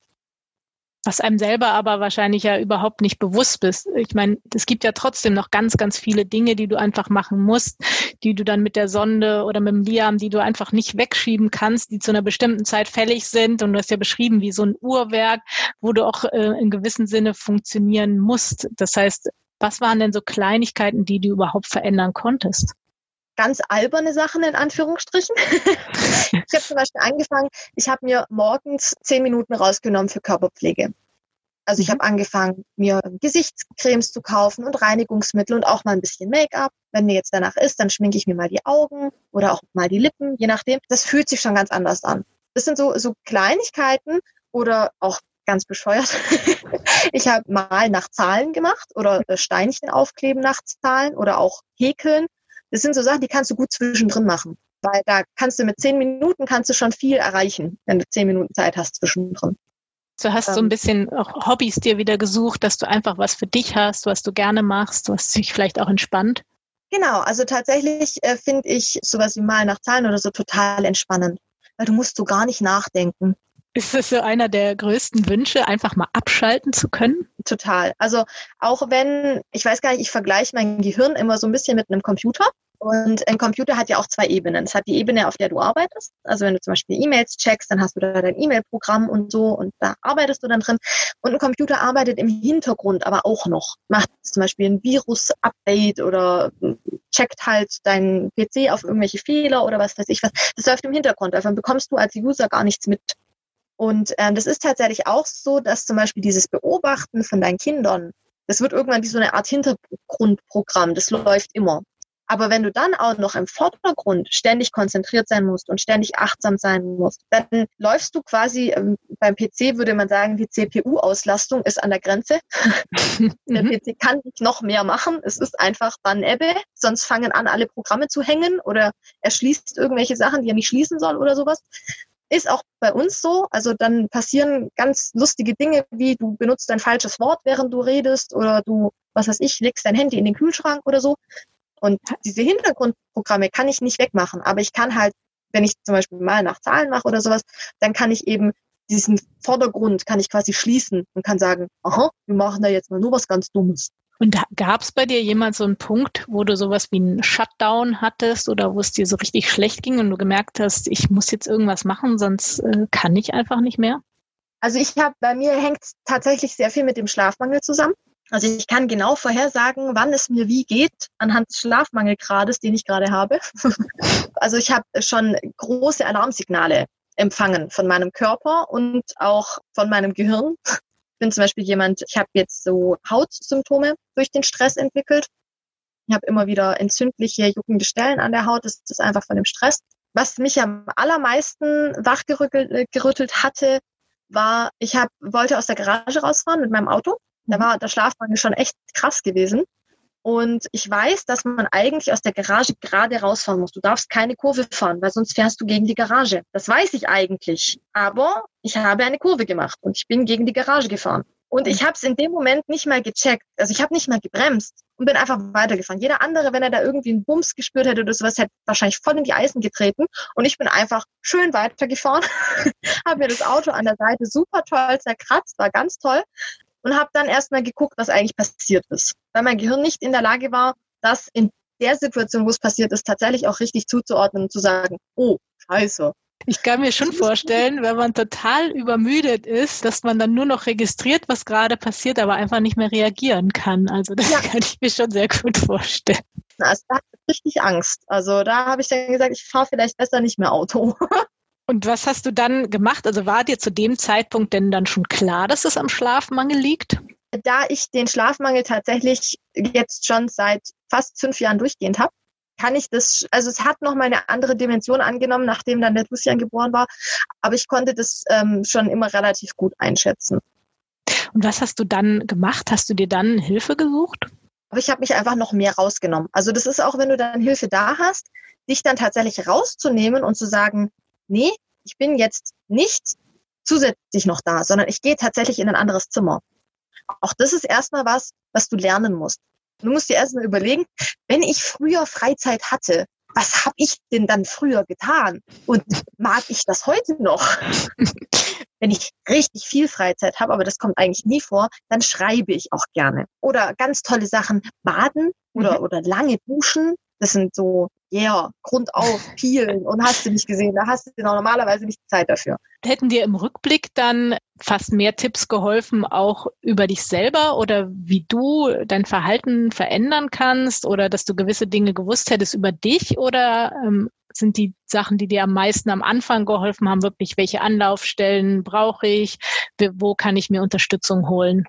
S2: Was einem selber aber wahrscheinlich ja überhaupt nicht bewusst bist. Ich meine, es gibt ja trotzdem noch ganz, ganz viele Dinge, die du einfach machen musst, die du dann mit der Sonde oder mit dem Liam, die du einfach nicht wegschieben kannst, die zu einer bestimmten Zeit fällig sind. Und du hast ja beschrieben, wie so ein Uhrwerk, wo du auch äh, in gewissem Sinne funktionieren musst. Das heißt, was waren denn so Kleinigkeiten, die du überhaupt verändern konntest?
S1: Ganz alberne Sachen in Anführungsstrichen. <laughs> ich habe zum Beispiel angefangen, ich habe mir morgens zehn Minuten rausgenommen für Körperpflege. Also ich mhm. habe angefangen, mir Gesichtscremes zu kaufen und Reinigungsmittel und auch mal ein bisschen Make-up. Wenn mir jetzt danach ist, dann schminke ich mir mal die Augen oder auch mal die Lippen, je nachdem. Das fühlt sich schon ganz anders an. Das sind so, so Kleinigkeiten oder auch ganz bescheuert. <laughs> ich habe mal nach Zahlen gemacht oder Steinchen aufkleben nach Zahlen oder auch häkeln. Das sind so Sachen, die kannst du gut zwischendrin machen. Weil da kannst du mit zehn Minuten kannst du schon viel erreichen, wenn du zehn Minuten Zeit hast zwischendrin.
S2: Du hast so ein ähm. bisschen auch Hobbys dir wieder gesucht, dass du einfach was für dich hast, was du gerne machst, was dich vielleicht auch entspannt.
S1: Genau, also tatsächlich äh, finde ich sowas wie Malen nach Zahlen oder so total entspannend, weil du musst so gar nicht nachdenken.
S2: Ist das so einer der größten Wünsche, einfach mal abschalten zu können?
S1: Total. Also auch wenn, ich weiß gar nicht, ich vergleiche mein Gehirn immer so ein bisschen mit einem Computer. Und ein Computer hat ja auch zwei Ebenen. Es hat die Ebene, auf der du arbeitest. Also wenn du zum Beispiel E-Mails checkst, dann hast du da dein E-Mail-Programm und so und da arbeitest du dann drin. Und ein Computer arbeitet im Hintergrund aber auch noch. Macht zum Beispiel ein Virus-Update oder checkt halt deinen PC auf irgendwelche Fehler oder was weiß ich was. Das läuft im Hintergrund. Davon bekommst du als User gar nichts mit. Und ähm, das ist tatsächlich auch so, dass zum Beispiel dieses Beobachten von deinen Kindern, das wird irgendwann wie so eine Art Hintergrundprogramm, das läuft immer. Aber wenn du dann auch noch im Vordergrund ständig konzentriert sein musst und ständig achtsam sein musst, dann läufst du quasi, ähm, beim PC würde man sagen, die CPU-Auslastung ist an der Grenze. <laughs> der mhm. PC kann nicht noch mehr machen. Es ist einfach Bann-Ebbe. Sonst fangen an, alle Programme zu hängen oder er schließt irgendwelche Sachen, die er nicht schließen soll oder sowas. Ist auch bei uns so. Also dann passieren ganz lustige Dinge, wie du benutzt ein falsches Wort, während du redest oder du, was weiß ich, legst dein Handy in den Kühlschrank oder so. Und diese Hintergrundprogramme kann ich nicht wegmachen, aber ich kann halt, wenn ich zum Beispiel mal nach Zahlen mache oder sowas, dann kann ich eben diesen Vordergrund kann ich quasi schließen und kann sagen, aha, wir machen da jetzt mal nur was ganz Dummes.
S2: Und gab es bei dir jemals so einen Punkt, wo du sowas wie einen Shutdown hattest oder wo es dir so richtig schlecht ging und du gemerkt hast, ich muss jetzt irgendwas machen, sonst äh, kann ich einfach nicht mehr?
S1: Also ich habe, bei mir hängt tatsächlich sehr viel mit dem Schlafmangel zusammen. Also ich kann genau vorhersagen, wann es mir wie geht, anhand des Schlafmangelgrades, den ich gerade habe. <laughs> also ich habe schon große Alarmsignale empfangen von meinem Körper und auch von meinem Gehirn. Ich bin zum Beispiel jemand, ich habe jetzt so Hautsymptome durch den Stress entwickelt. Ich habe immer wieder entzündliche, juckende Stellen an der Haut. Das ist einfach von dem Stress. Was mich am allermeisten wachgerüttelt äh, hatte, war, ich hab, wollte aus der Garage rausfahren mit meinem Auto da war der Schlafmangel schon echt krass gewesen. Und ich weiß, dass man eigentlich aus der Garage gerade rausfahren muss. Du darfst keine Kurve fahren, weil sonst fährst du gegen die Garage. Das weiß ich eigentlich. Aber ich habe eine Kurve gemacht und ich bin gegen die Garage gefahren. Und ich habe es in dem Moment nicht mal gecheckt. Also ich habe nicht mal gebremst und bin einfach weitergefahren. Jeder andere, wenn er da irgendwie einen Bums gespürt hätte oder sowas, hätte wahrscheinlich voll in die Eisen getreten. Und ich bin einfach schön weitergefahren, <laughs> habe mir das Auto an der Seite super toll zerkratzt, war ganz toll und habe dann erstmal geguckt, was eigentlich passiert ist. Weil mein Gehirn nicht in der Lage war, das in der Situation, wo es passiert ist, tatsächlich auch richtig zuzuordnen und zu sagen, oh, scheiße.
S2: Ich kann mir schon vorstellen, wenn man total übermüdet ist, dass man dann nur noch registriert, was gerade passiert, aber einfach nicht mehr reagieren kann. Also das ja. kann ich mir schon sehr gut vorstellen.
S1: Also da hatte ich richtig Angst. Also da habe ich dann gesagt, ich fahre vielleicht besser nicht mehr Auto. <laughs>
S2: Und was hast du dann gemacht? Also war dir zu dem Zeitpunkt denn dann schon klar, dass es am Schlafmangel liegt?
S1: Da ich den Schlafmangel tatsächlich jetzt schon seit fast fünf Jahren durchgehend habe, kann ich das, also es hat nochmal eine andere Dimension angenommen, nachdem dann der Lucian geboren war, aber ich konnte das ähm, schon immer relativ gut einschätzen.
S2: Und was hast du dann gemacht? Hast du dir dann Hilfe gesucht?
S1: Aber ich habe mich einfach noch mehr rausgenommen. Also das ist auch, wenn du dann Hilfe da hast, dich dann tatsächlich rauszunehmen und zu sagen, nee, ich bin jetzt nicht zusätzlich noch da, sondern ich gehe tatsächlich in ein anderes Zimmer. Auch das ist erstmal was, was du lernen musst. Du musst dir erstmal überlegen, wenn ich früher Freizeit hatte, was habe ich denn dann früher getan? Und mag ich das heute noch? <laughs> wenn ich richtig viel Freizeit habe, aber das kommt eigentlich nie vor, dann schreibe ich auch gerne. Oder ganz tolle Sachen, baden oder, mhm. oder lange duschen. Das sind so, yeah, Grund auf, peelen und hast du nicht gesehen, da hast du normalerweise nicht Zeit dafür.
S2: Hätten dir im Rückblick dann fast mehr Tipps geholfen, auch über dich selber oder wie du dein Verhalten verändern kannst oder dass du gewisse Dinge gewusst hättest über dich oder ähm, sind die Sachen, die dir am meisten am Anfang geholfen haben, wirklich, welche Anlaufstellen brauche ich, wo kann ich mir Unterstützung holen?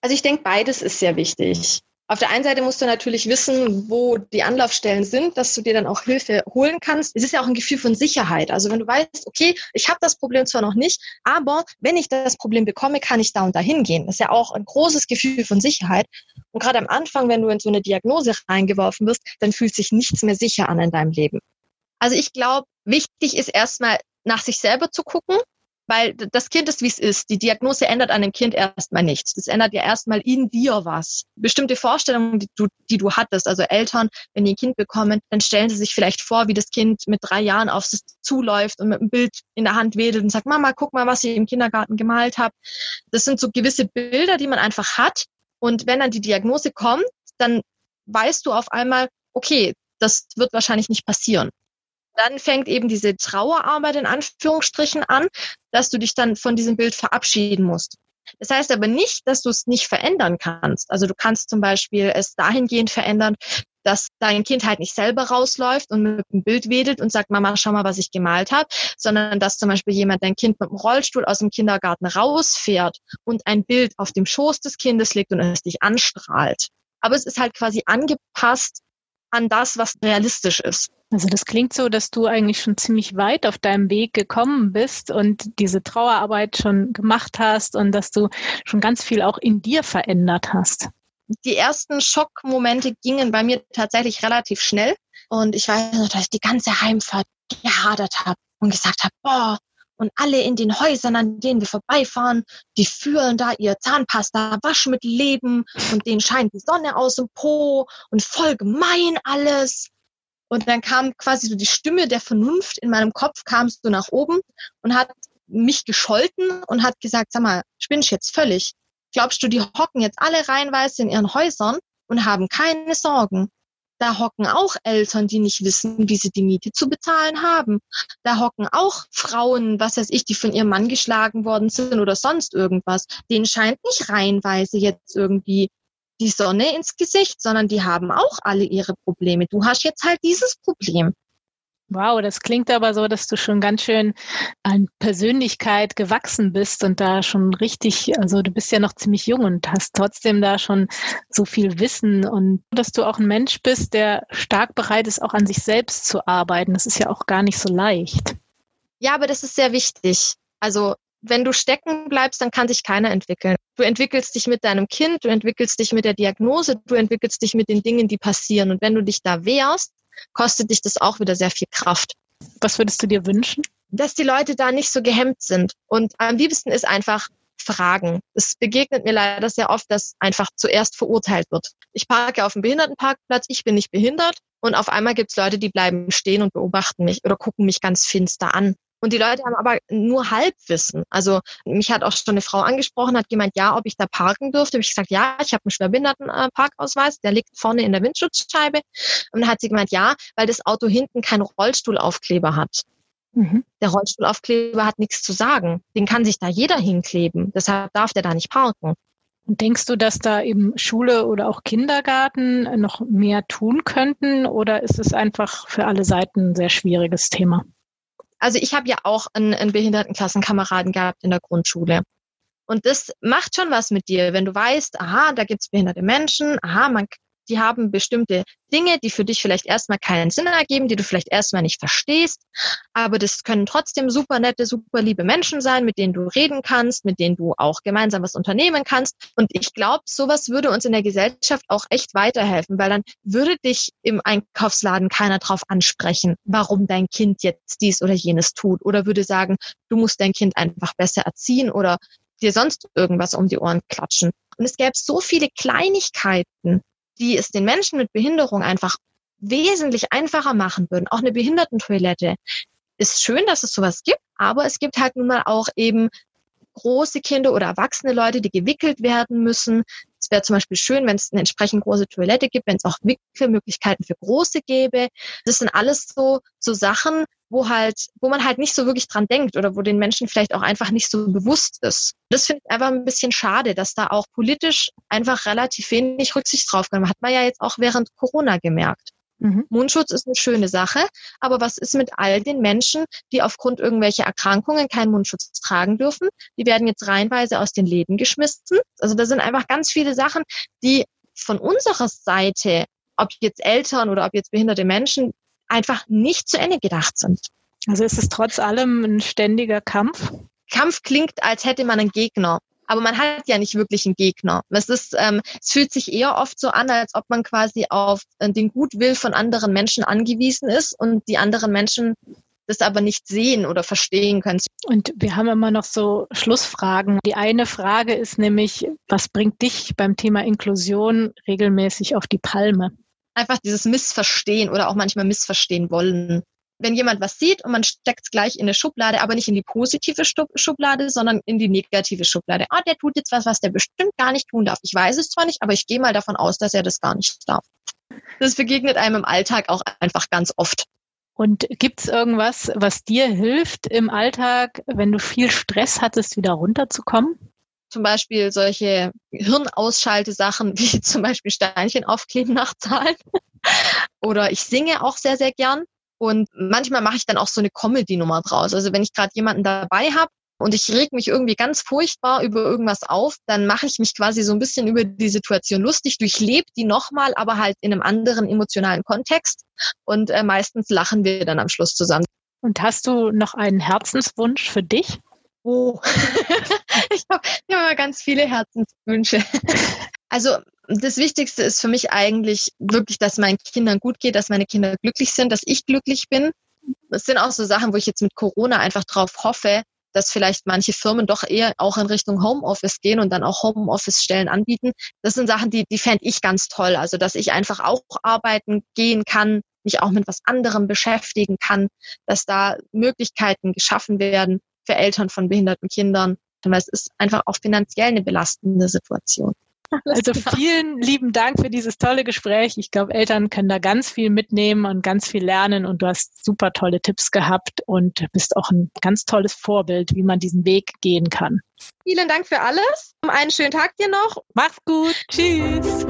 S1: Also ich denke, beides ist sehr wichtig. Auf der einen Seite musst du natürlich wissen, wo die Anlaufstellen sind, dass du dir dann auch Hilfe holen kannst. Es ist ja auch ein Gefühl von Sicherheit. Also wenn du weißt, okay, ich habe das Problem zwar noch nicht, aber wenn ich das Problem bekomme, kann ich da und da hingehen. Das ist ja auch ein großes Gefühl von Sicherheit. Und gerade am Anfang, wenn du in so eine Diagnose reingeworfen wirst, dann fühlt sich nichts mehr sicher an in deinem Leben. Also ich glaube, wichtig ist erstmal nach sich selber zu gucken, weil das Kind ist, wie es ist. Die Diagnose ändert an dem Kind erstmal nichts. Das ändert ja erstmal in dir was. Bestimmte Vorstellungen, die du, die du hattest, also Eltern, wenn die ein Kind bekommen, dann stellen sie sich vielleicht vor, wie das Kind mit drei Jahren auf es zuläuft und mit einem Bild in der Hand wedelt und sagt, Mama, guck mal, was ich im Kindergarten gemalt habe. Das sind so gewisse Bilder, die man einfach hat. Und wenn dann die Diagnose kommt, dann weißt du auf einmal, okay, das wird wahrscheinlich nicht passieren dann fängt eben diese Trauerarbeit in Anführungsstrichen an, dass du dich dann von diesem Bild verabschieden musst. Das heißt aber nicht, dass du es nicht verändern kannst. Also du kannst zum Beispiel es dahingehend verändern, dass dein Kind halt nicht selber rausläuft und mit dem Bild wedelt und sagt, Mama, schau mal, was ich gemalt habe, sondern dass zum Beispiel jemand dein Kind mit dem Rollstuhl aus dem Kindergarten rausfährt und ein Bild auf dem Schoß des Kindes legt und es dich anstrahlt. Aber es ist halt quasi angepasst an das, was realistisch ist.
S2: Also das klingt so, dass du eigentlich schon ziemlich weit auf deinem Weg gekommen bist und diese Trauerarbeit schon gemacht hast und dass du schon ganz viel auch in dir verändert hast.
S1: Die ersten Schockmomente gingen bei mir tatsächlich relativ schnell und ich weiß noch, dass ich die ganze Heimfahrt gehadert habe und gesagt habe, boah, und alle in den Häusern, an denen wir vorbeifahren, die führen da ihr Zahnpasta Waschmittel leben und denen scheint die Sonne aus dem Po und voll gemein alles. Und dann kam quasi so die Stimme der Vernunft in meinem Kopf, kam so nach oben und hat mich gescholten und hat gesagt, sag mal, spinnst jetzt völlig? Glaubst du, die hocken jetzt alle reihenweise in ihren Häusern und haben keine Sorgen? Da hocken auch Eltern, die nicht wissen, wie sie die Miete zu bezahlen haben. Da hocken auch Frauen, was weiß ich, die von ihrem Mann geschlagen worden sind oder sonst irgendwas. Denen scheint nicht reihenweise jetzt irgendwie die Sonne ins Gesicht, sondern die haben auch alle ihre Probleme. Du hast jetzt halt dieses Problem.
S2: Wow, das klingt aber so, dass du schon ganz schön an Persönlichkeit gewachsen bist und da schon richtig, also du bist ja noch ziemlich jung und hast trotzdem da schon so viel Wissen und dass du auch ein Mensch bist, der stark bereit ist, auch an sich selbst zu arbeiten. Das ist ja auch gar nicht so leicht.
S1: Ja, aber das ist sehr wichtig. Also wenn du stecken bleibst, dann kann sich keiner entwickeln. Du entwickelst dich mit deinem Kind, du entwickelst dich mit der Diagnose, du entwickelst dich mit den Dingen, die passieren. Und wenn du dich da wehrst, kostet dich das auch wieder sehr viel Kraft.
S2: Was würdest du dir wünschen?
S1: Dass die Leute da nicht so gehemmt sind. Und am liebsten ist einfach Fragen. Es begegnet mir leider sehr oft, dass einfach zuerst verurteilt wird. Ich parke auf dem Behindertenparkplatz, ich bin nicht behindert und auf einmal gibt es Leute, die bleiben stehen und beobachten mich oder gucken mich ganz finster an. Und die Leute haben aber nur Halbwissen. Also mich hat auch schon eine Frau angesprochen, hat gemeint, ja, ob ich da parken dürfte. Ich gesagt, ja, ich habe einen Schwerbehindertenparkausweis, der liegt vorne in der Windschutzscheibe. Und dann hat sie gemeint, ja, weil das Auto hinten keinen Rollstuhlaufkleber hat. Mhm. Der Rollstuhlaufkleber hat nichts zu sagen. Den kann sich da jeder hinkleben. Deshalb darf der da nicht parken.
S2: Und denkst du, dass da eben Schule oder auch Kindergarten noch mehr tun könnten oder ist es einfach für alle Seiten ein sehr schwieriges Thema?
S1: Also ich habe ja auch einen, einen Behindertenklassenkameraden gehabt in der Grundschule. Und das macht schon was mit dir, wenn du weißt, aha, da gibt's behinderte Menschen, aha, man die haben bestimmte Dinge, die für dich vielleicht erstmal keinen Sinn ergeben, die du vielleicht erstmal nicht verstehst. Aber das können trotzdem super nette, super liebe Menschen sein, mit denen du reden kannst, mit denen du auch gemeinsam was unternehmen kannst. Und ich glaube, sowas würde uns in der Gesellschaft auch echt weiterhelfen, weil dann würde dich im Einkaufsladen keiner drauf ansprechen, warum dein Kind jetzt dies oder jenes tut. Oder würde sagen, du musst dein Kind einfach besser erziehen oder dir sonst irgendwas um die Ohren klatschen. Und es gäbe so viele Kleinigkeiten, die es den Menschen mit Behinderung einfach wesentlich einfacher machen würden. Auch eine Behindertentoilette. ist schön, dass es sowas gibt, aber es gibt halt nun mal auch eben große Kinder oder erwachsene Leute, die gewickelt werden müssen. Es wäre zum Beispiel schön, wenn es eine entsprechend große Toilette gibt, wenn es auch Wickelmöglichkeiten für Große gäbe. Das sind alles so, so Sachen, wo halt, wo man halt nicht so wirklich dran denkt oder wo den Menschen vielleicht auch einfach nicht so bewusst ist. Das finde ich einfach ein bisschen schade, dass da auch politisch einfach relativ wenig Rücksicht drauf genommen hat man ja jetzt auch während Corona gemerkt. Mhm. Mundschutz ist eine schöne Sache, aber was ist mit all den Menschen, die aufgrund irgendwelcher Erkrankungen keinen Mundschutz tragen dürfen? Die werden jetzt reihenweise aus den Läden geschmissen. Also da sind einfach ganz viele Sachen, die von unserer Seite, ob jetzt Eltern oder ob jetzt behinderte Menschen, einfach nicht zu Ende gedacht sind.
S2: Also ist es trotz allem ein ständiger Kampf?
S1: Kampf klingt, als hätte man einen Gegner aber man hat ja nicht wirklich einen Gegner. Es ist, ähm, es fühlt sich eher oft so an, als ob man quasi auf äh, den Gutwill von anderen Menschen angewiesen ist und die anderen Menschen das aber nicht sehen oder verstehen können.
S2: Und wir haben immer noch so Schlussfragen. Die eine Frage ist nämlich, was bringt dich beim Thema Inklusion regelmäßig auf die Palme?
S1: Einfach dieses Missverstehen oder auch manchmal missverstehen wollen wenn jemand was sieht und man steckt es gleich in eine Schublade, aber nicht in die positive Schublade, sondern in die negative Schublade. Ah, der tut jetzt was, was der bestimmt gar nicht tun darf. Ich weiß es zwar nicht, aber ich gehe mal davon aus, dass er das gar nicht darf. Das begegnet einem im Alltag auch einfach ganz oft.
S2: Und gibt es irgendwas, was dir hilft im Alltag, wenn du viel Stress hattest, wieder runterzukommen?
S1: Zum Beispiel solche Hirnausschaltesachen <laughs> wie zum Beispiel Steinchen aufkleben nach Zahlen. <laughs> Oder ich singe auch sehr, sehr gern. Und manchmal mache ich dann auch so eine Comedy-Nummer draus. Also wenn ich gerade jemanden dabei habe und ich reg mich irgendwie ganz furchtbar über irgendwas auf, dann mache ich mich quasi so ein bisschen über die Situation lustig, durchlebe die nochmal, aber halt in einem anderen emotionalen Kontext. Und äh, meistens lachen wir dann am Schluss zusammen.
S2: Und hast du noch einen Herzenswunsch für dich?
S1: Oh, <laughs> ich habe hab ganz viele Herzenswünsche. <laughs> Also das Wichtigste ist für mich eigentlich wirklich, dass meinen Kindern gut geht, dass meine Kinder glücklich sind, dass ich glücklich bin. Das sind auch so Sachen, wo ich jetzt mit Corona einfach drauf hoffe, dass vielleicht manche Firmen doch eher auch in Richtung Homeoffice gehen und dann auch Homeoffice-Stellen anbieten. Das sind Sachen, die, die fände ich ganz toll. Also, dass ich einfach auch arbeiten gehen kann, mich auch mit was anderem beschäftigen kann, dass da Möglichkeiten geschaffen werden für Eltern von behinderten Kindern. Weil es ist einfach auch finanziell eine belastende Situation.
S2: Also vielen lieben Dank für dieses tolle Gespräch. Ich glaube, Eltern können da ganz viel mitnehmen und ganz viel lernen und du hast super tolle Tipps gehabt und bist auch ein ganz tolles Vorbild, wie man diesen Weg gehen kann.
S1: Vielen Dank für alles. Einen schönen Tag dir noch.
S2: Mach's gut. Tschüss.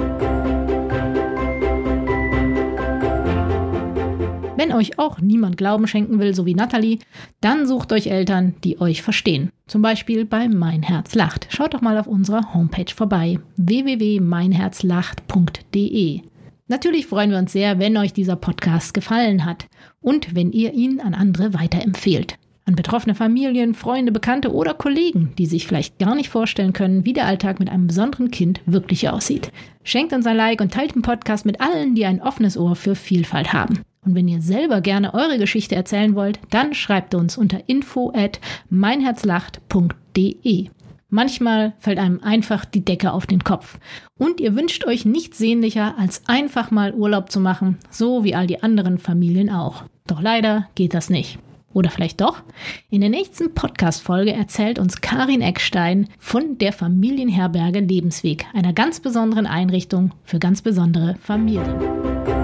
S2: Wenn euch auch niemand Glauben schenken will, so wie Natalie, dann sucht euch Eltern, die euch verstehen. Zum Beispiel bei Mein Herz lacht. Schaut doch mal auf unserer Homepage vorbei: www.meinherzlacht.de. Natürlich freuen wir uns sehr, wenn euch dieser Podcast gefallen hat und wenn ihr ihn an andere weiterempfehlt. An betroffene Familien, Freunde, Bekannte oder Kollegen, die sich vielleicht gar nicht vorstellen können, wie der Alltag mit einem besonderen Kind wirklich aussieht. Schenkt uns ein Like und teilt den Podcast mit allen, die ein offenes Ohr für Vielfalt haben. Und wenn ihr selber gerne eure Geschichte erzählen wollt, dann schreibt uns unter info at meinherzlacht.de. Manchmal fällt einem einfach die Decke auf den Kopf. Und ihr wünscht euch nichts sehnlicher, als einfach mal Urlaub zu machen, so wie all die anderen Familien auch. Doch leider geht das nicht. Oder vielleicht doch? In der nächsten Podcast-Folge erzählt uns Karin Eckstein von der Familienherberge Lebensweg, einer ganz besonderen Einrichtung für ganz besondere Familien.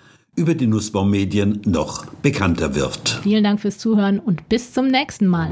S3: über die Nussbaumedien noch bekannter wird.
S2: Vielen Dank fürs Zuhören und bis zum nächsten Mal.